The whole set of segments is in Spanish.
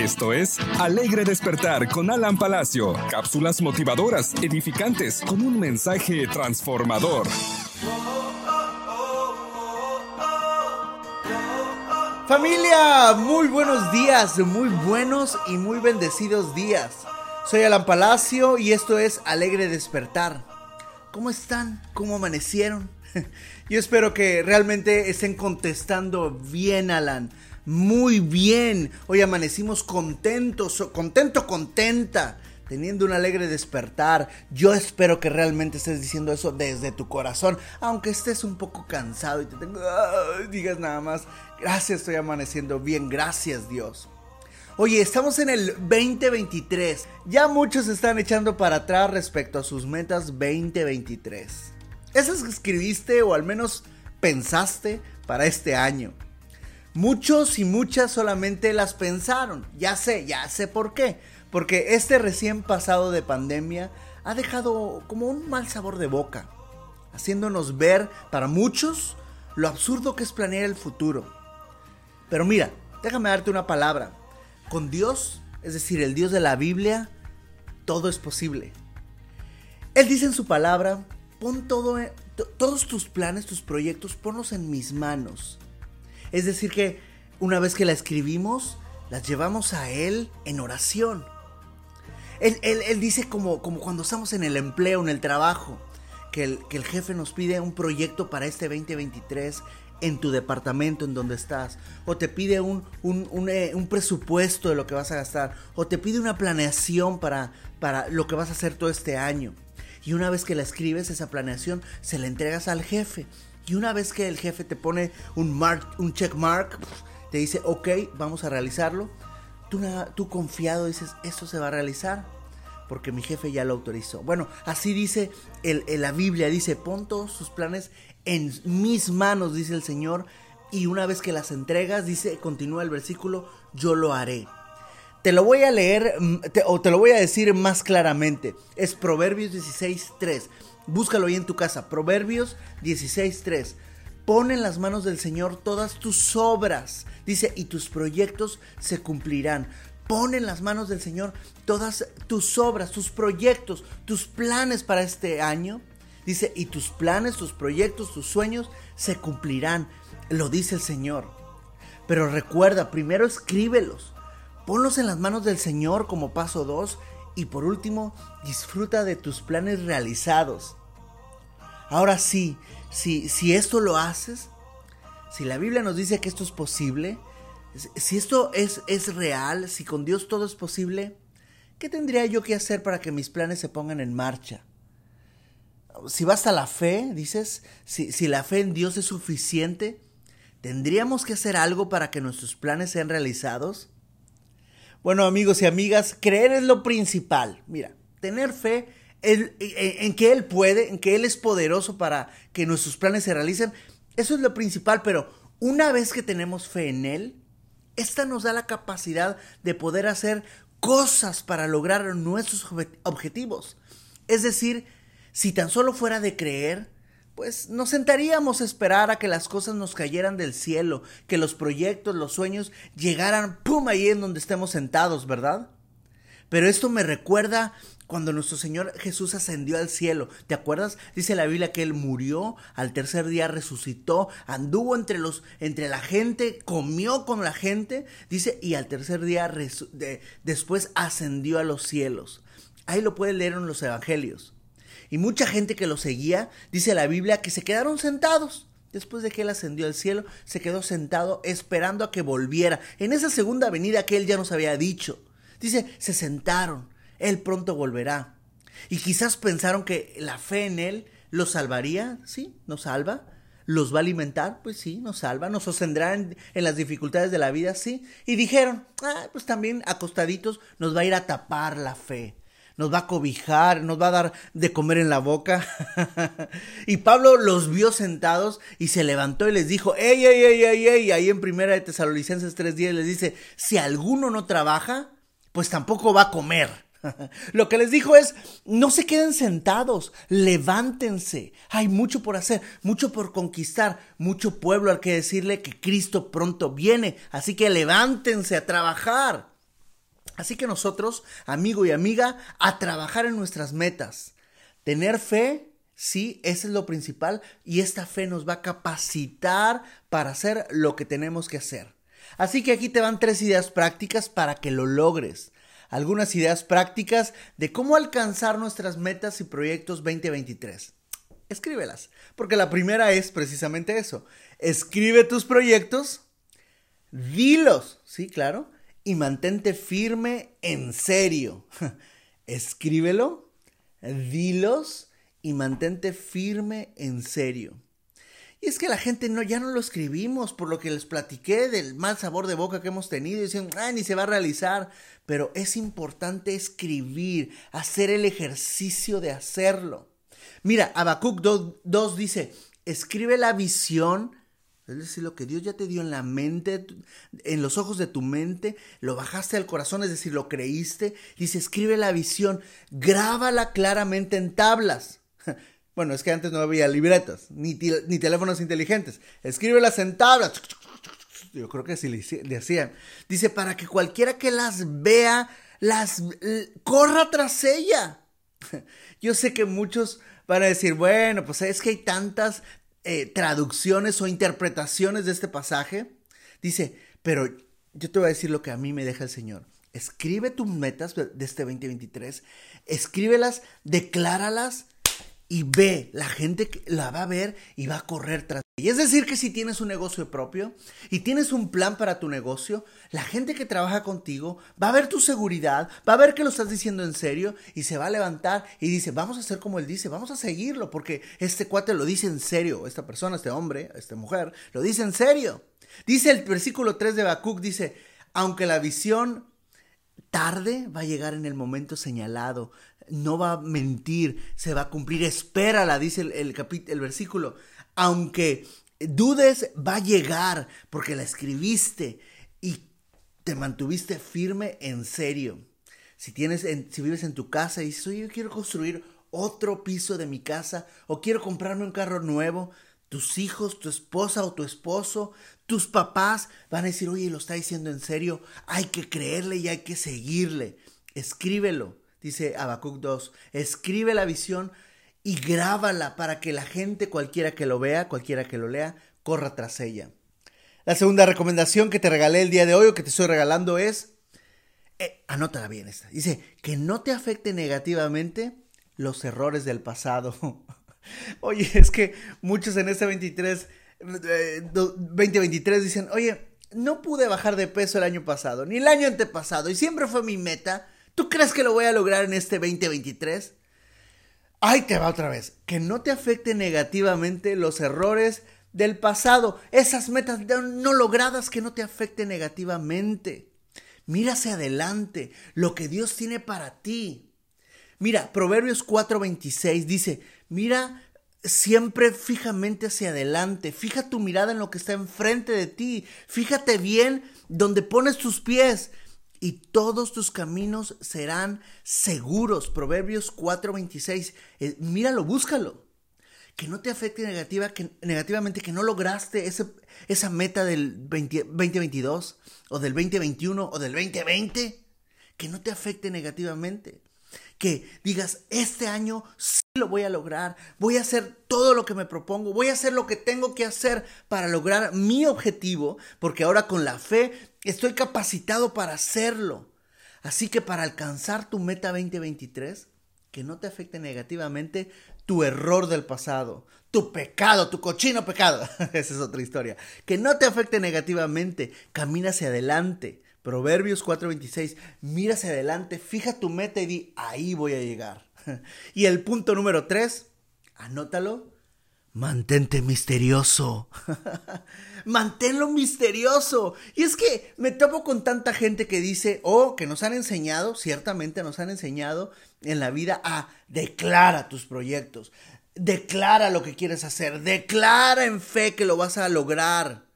Esto es Alegre Despertar con Alan Palacio. Cápsulas motivadoras, edificantes, con un mensaje transformador. Familia, muy buenos días, muy buenos y muy bendecidos días. Soy Alan Palacio y esto es Alegre Despertar. ¿Cómo están? ¿Cómo amanecieron? Yo espero que realmente estén contestando bien, Alan. Muy bien. Hoy amanecimos contentos, contento, contenta, teniendo un alegre despertar. Yo espero que realmente estés diciendo eso desde tu corazón, aunque estés un poco cansado y te tengo, digas nada más, gracias, estoy amaneciendo bien, gracias Dios. Oye, estamos en el 2023. Ya muchos están echando para atrás respecto a sus metas 2023. Esas que escribiste o al menos pensaste para este año. Muchos y muchas solamente las pensaron. Ya sé, ya sé por qué. Porque este recién pasado de pandemia ha dejado como un mal sabor de boca. Haciéndonos ver para muchos lo absurdo que es planear el futuro. Pero mira, déjame darte una palabra. Con Dios, es decir, el Dios de la Biblia, todo es posible. Él dice en su palabra, pon todo, todos tus planes, tus proyectos, ponlos en mis manos. Es decir, que una vez que la escribimos, las llevamos a Él en oración. Él, dice como, como, cuando estamos en el empleo, en el trabajo, que el, que el jefe nos pide un proyecto para este 2023 en tu departamento en donde estás, o te pide un, eh, un, presupuesto de lo que vas a gastar, o te pide una planeación para, para lo que vas a hacer todo este año. Y una vez que la escribes, esa planeación se la entregas al jefe. Y una vez que el jefe te pone un, mark, un check mark, te dice, ok, vamos a realizarlo, tú, confiado dices, esto se va a realizar porque mi jefe ya lo autorizó. Bueno, así dice la Biblia, dice, pon todos sus planes en mis manos, dice el Señor, y una vez que las entregas, dice, continúa el versículo, yo lo haré. Te lo voy a leer mm, o te lo voy a decir más claramente. Es Proverbios 16.3. Búscalo ahí en tu casa. Proverbios 16.3. Pon en las manos del Señor todas tus obras. Dice, y tus proyectos se cumplirán. Pon en las manos del Señor todas tus obras, tus proyectos, tus planes para este año. Dice, y tus planes, tus proyectos, tus sueños se cumplirán. Lo dice el Señor. Pero recuerda, primero escríbelos. Ponlos en las manos del Señor como paso dos. Y por último, disfruta de tus planes realizados. Ahora sí, si, si esto lo haces, si la Biblia nos dice que esto es posible, si esto es, es real, si con Dios todo es posible, ¿qué tendría yo que hacer para que mis planes se pongan en marcha? si basta la fe, dices, si, si la fe en Dios es suficiente, ¿tendríamos que hacer algo para que nuestros planes sean realizados? Bueno, amigos y amigas, creer es lo principal. Mira, tener fe en, en, que Él puede, en que Él es poderoso para que nuestros planes se realicen, eso es lo principal, pero una vez que tenemos fe en Él, esta nos da la capacidad de poder hacer cosas para lograr nuestros objetivos. Es decir, si tan solo fuera de creer, pues nos sentaríamos a esperar a que las cosas nos cayeran del cielo, que los proyectos, los sueños llegaran, ¡pum!, ahí en donde estemos sentados, ¿verdad? Pero esto me recuerda cuando nuestro Señor Jesús ascendió al cielo. ¿Te acuerdas? Dice la Biblia que él murió, al tercer día resucitó, anduvo entre los entre la gente, comió con la gente, dice, y al tercer día después ascendió a los cielos. Ahí lo puedes leer en los evangelios. Y mucha gente que lo seguía, dice la Biblia, que se quedaron sentados. Después de que él ascendió al cielo, se quedó sentado esperando a que volviera. En esa segunda venida que él ya nos había dicho. Dice, se sentaron. Él pronto volverá. Y quizás pensaron que la fe en él lo salvaría. Sí, nos salva. ¿Los va a alimentar? Pues sí, nos salva, nos sostendrá en, las dificultades de la vida, sí. Y dijeron, ah, pues también acostaditos nos va a ir a tapar la fe nos va a cobijar, nos va a dar de comer en la boca. y Pablo los vio sentados y se levantó y les dijo, ey, ey, ey, ey, ey, ahí en primera de Tesalonicenses 3.10 les dice, si alguno no trabaja, pues tampoco va a comer. Lo que les dijo es, no se queden sentados, levántense. Hay mucho por hacer, mucho por conquistar, mucho pueblo al que decirle que Cristo pronto viene. Así que levántense a trabajar. Así que nosotros, amigo y amiga, a trabajar en nuestras metas. Tener fe, sí, eso es lo principal y esta fe nos va a capacitar para hacer lo que tenemos que hacer. Así que aquí te van tres ideas prácticas para que lo logres. Algunas ideas prácticas de cómo alcanzar nuestras metas y proyectos 2023. Escríbelas, porque la primera es precisamente eso. Escribe tus proyectos, dilos, sí, claro, y mantente firme en serio. Escríbelo, dilos y mantente firme en serio. Y es que la gente no, ya no lo escribimos por lo que les platiqué del mal sabor de boca que hemos tenido. Dicen, ah, ni se va a realizar. Pero es importante escribir, hacer el ejercicio de hacerlo. Mira, Habacuc 2 dice, escribe la visión es decir, lo que Dios ya te dio en la mente, en los ojos de tu mente, lo bajaste al corazón, es decir, lo creíste. Dice, escribe la visión, grábala claramente en tablas. Bueno, es que antes no había libretas, ni, ni teléfonos inteligentes. Escríbelas en tablas. Yo creo que así le, hacían. Dice, para que cualquiera que las vea, las corra tras ella. Yo sé que muchos van a decir, bueno, pues es que hay tantas eh, traducciones o interpretaciones de este pasaje. Dice, pero yo te voy a decir lo que a mí me deja el Señor. Escribe tus metas de este 2023, escríbelas, decláralas y ve, la gente la va a ver y va a correr tras y es decir que si tienes un negocio propio y tienes un plan para tu negocio, la gente que trabaja contigo va a ver tu seguridad, va a ver que lo estás diciendo en serio y se va a levantar y dice, vamos a hacer como él dice, vamos a seguirlo porque este cuate lo dice en serio, esta persona, este hombre, esta mujer, lo dice en serio. Dice el versículo 3 de Habacuc, dice, aunque la visión tarde, va a llegar en el momento señalado, no va a mentir, se va a cumplir, espérala, dice el, el, el versículo aunque dudes, va a llegar porque la escribiste y te mantuviste firme en serio. Si, tienes, si vives en tu casa y dices, oye, yo quiero construir otro piso de mi casa o quiero comprarme un carro nuevo, tus hijos, tu esposa o tu esposo, tus papás van a decir, oye, lo está diciendo en serio, hay que creerle y hay que seguirle. Escríbelo, dice Habacuc 2, escribe la visión y grábala para que la gente, cualquiera que lo vea, cualquiera que lo lea, corra tras ella. La segunda recomendación que te regalé el día de hoy o que te estoy regalando es, eh, anótala bien esta, dice, que no te afecte negativamente los errores del pasado. oye, es que muchos en este 23, 2023 eh, dicen, oye, no pude bajar de peso el año pasado, ni el año antepasado, y siempre fue mi meta. ¿Tú crees que lo voy a lograr en este 2023? Ahí te va otra vez. Que no te afecte negativamente los errores del pasado. Esas metas no logradas que no te afecten negativamente. Mira hacia adelante lo que Dios tiene para ti. Mira, Proverbios 4:26 dice, mira siempre fijamente hacia adelante, fija tu mirada en lo que está enfrente de ti, fíjate bien donde pones tus pies, y todos tus caminos serán seguros. Proverbios 4:26. Eh, míralo, búscalo. Que no te afecte negativa, que, negativamente, que no lograste ese, esa meta del 2022 o del 2021 o del 2020. Que no te afecte negativamente. Que digas, este año sí lo voy a lograr, voy a hacer todo lo que me propongo, voy a hacer lo que tengo que hacer para lograr mi objetivo, porque ahora con la fe Estoy capacitado para hacerlo. Así que para alcanzar tu meta 2023, que no te afecte negativamente tu error del pasado, tu pecado, tu cochino pecado. Esa es otra historia. Que no te afecte negativamente, camina hacia adelante. Proverbios 4:26, mira hacia adelante, fija tu meta y di, ahí voy a llegar. Y el punto número 3, anótalo, Mantente misterioso. Manténlo misterioso. Y es que me topo con tanta gente que dice, oh, que nos han enseñado, ciertamente nos han enseñado en la vida a declara tus proyectos, declara lo que quieres hacer, declara en fe que lo vas a lograr.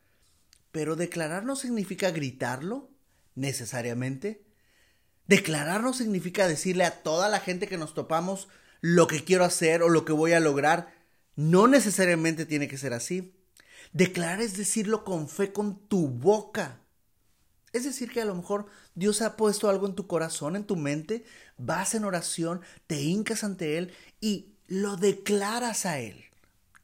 Pero declarar no significa gritarlo, necesariamente. Declarar no significa decirle a toda la gente que nos topamos lo que quiero hacer o lo que voy a lograr. No necesariamente tiene que ser así. Declarar es decirlo con fe con tu boca. Es decir, que a lo mejor Dios ha puesto algo en tu corazón, en tu mente, vas en oración, te hincas ante Él y lo declaras a Él.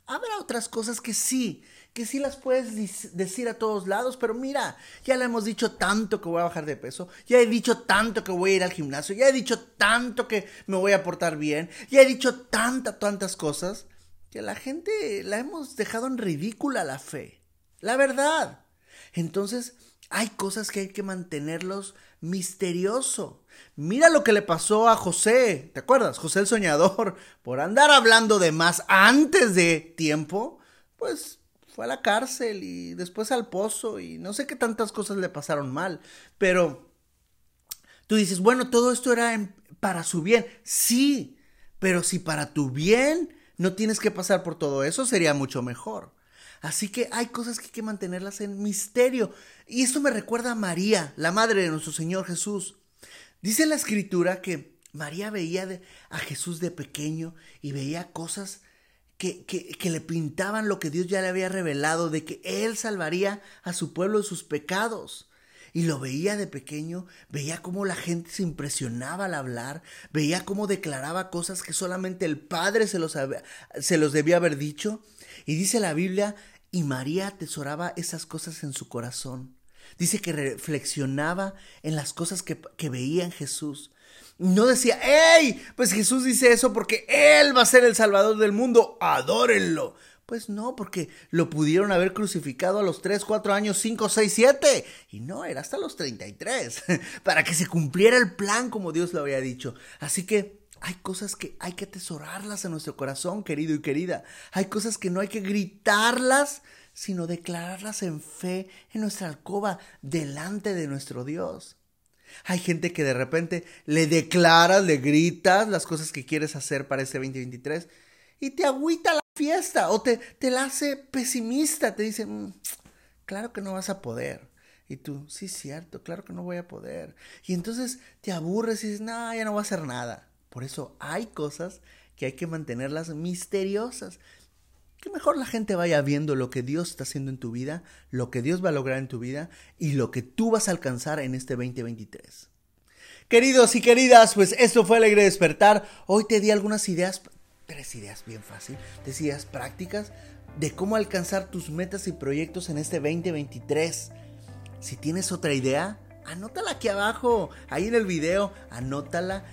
Habrá otras cosas que sí, que sí las puedes decir a todos lados, pero mira, ya le hemos dicho tanto que voy a bajar de peso, ya he dicho tanto que voy a ir al gimnasio, ya he dicho tanto que me voy a portar bien, ya he dicho tantas, tantas cosas, que la gente la hemos dejado en ridícula la fe. La verdad. Entonces, hay cosas que hay que mantenerlos misterioso. Mira lo que le pasó a José, ¿te acuerdas? José el soñador, por andar hablando de más antes de tiempo, pues fue a la cárcel y después al pozo y no sé qué tantas cosas le pasaron mal, pero tú dices, bueno, todo esto era para su bien, sí, pero si para tu bien no tienes que pasar por todo eso, sería mucho mejor. Así que hay cosas que hay que mantenerlas en misterio. Y esto me recuerda a María, la madre de nuestro Señor Jesús. Dice la escritura que María veía a Jesús de pequeño y veía cosas que, que, le pintaban lo que Dios ya le había revelado, de que Él salvaría a su pueblo de sus pecados. Y lo veía de pequeño, veía cómo la gente se impresionaba al hablar, veía cómo declaraba cosas que solamente el Padre se los, se los debía haber dicho. Y dice la Biblia, y María atesoraba esas cosas en su corazón. Dice que reflexionaba en las cosas que, veía en Jesús. No decía, ¡Ey! Pues Jesús dice eso porque Él va a ser el Salvador del mundo, adórenlo. Pues no, porque lo pudieron haber crucificado a los 3, 4 años, 5, 6, 7. Y no, era hasta los 33, para que se cumpliera el plan como Dios lo había dicho. Así que hay cosas que hay que atesorarlas en nuestro corazón, querido y querida. Hay cosas que no hay que gritarlas, sino declararlas en fe en nuestra alcoba delante de nuestro Dios. Hay gente que de repente le declaras, le gritas las cosas que quieres hacer para este 2023 y te agüita la fiesta o te, te la hace pesimista, te dice, mm, claro que no vas a poder. Y tú, sí, cierto, claro que no voy a poder. Y entonces te aburres y dices, no, ya no voy a hacer nada. Por eso hay cosas que hay que mantenerlas misteriosas. Que mejor la gente vaya viendo lo que Dios está haciendo en tu vida, lo que Dios va a lograr en tu vida y lo que tú vas a alcanzar en este 2023. Queridos y queridas, pues esto fue Alegre Despertar. Hoy te di algunas ideas, tres ideas bien fácil, tres ideas prácticas de cómo alcanzar tus metas y proyectos en este 2023. Si tienes otra idea, anótala aquí abajo, ahí en el video, anótala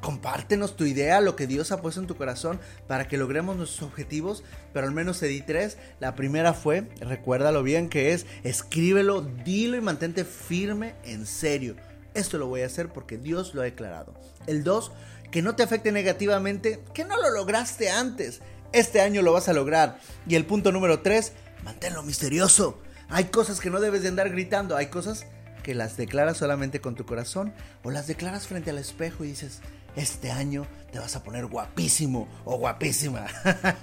compártenos tu idea, lo que Dios ha puesto en tu corazón para que logremos nuestros objetivos, pero al menos te di tres. La primera fue, recuérdalo bien, que es escríbelo, dilo y mantente firme en serio. Esto lo voy a hacer porque Dios lo ha declarado. El dos, que no te afecte negativamente, que no lo lograste antes. Este año lo vas a lograr. Y el punto número tres, manténlo misterioso. Hay cosas que no debes de andar gritando, hay cosas que las declaras solamente con tu corazón o las declaras frente al espejo y dices, este año te vas a poner guapísimo o guapísima.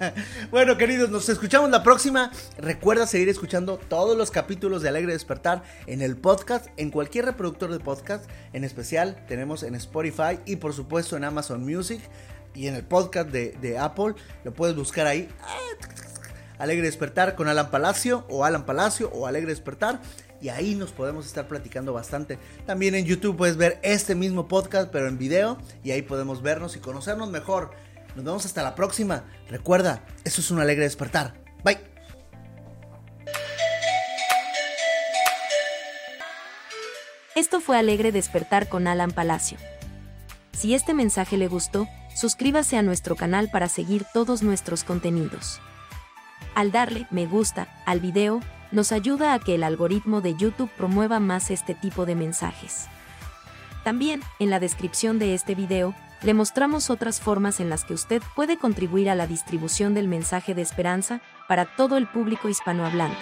bueno, queridos, nos escuchamos la próxima. Recuerda seguir escuchando todos los capítulos de Alegre Despertar en el podcast, en cualquier reproductor de podcast. En especial tenemos en Spotify y por supuesto en Amazon Music y en el podcast de, de Apple. Lo puedes buscar ahí. Alegre Despertar con Alan Palacio o Alan Palacio o Alegre Despertar y ahí nos podemos estar platicando bastante. También en YouTube puedes ver este mismo podcast, pero en video, y ahí podemos vernos y conocernos mejor. Nos vemos hasta la próxima. Recuerda, eso es un alegre despertar. Bye. Esto fue Alegre Despertar con Alan Palacio. Si este mensaje le gustó, suscríbase a nuestro canal para seguir todos nuestros contenidos. Al darle me gusta al video, nos ayuda a que el algoritmo de YouTube promueva más este tipo de mensajes. También, en la descripción de este video, le mostramos otras formas en las que usted puede contribuir a la distribución del mensaje de esperanza para todo el público hispanohablante.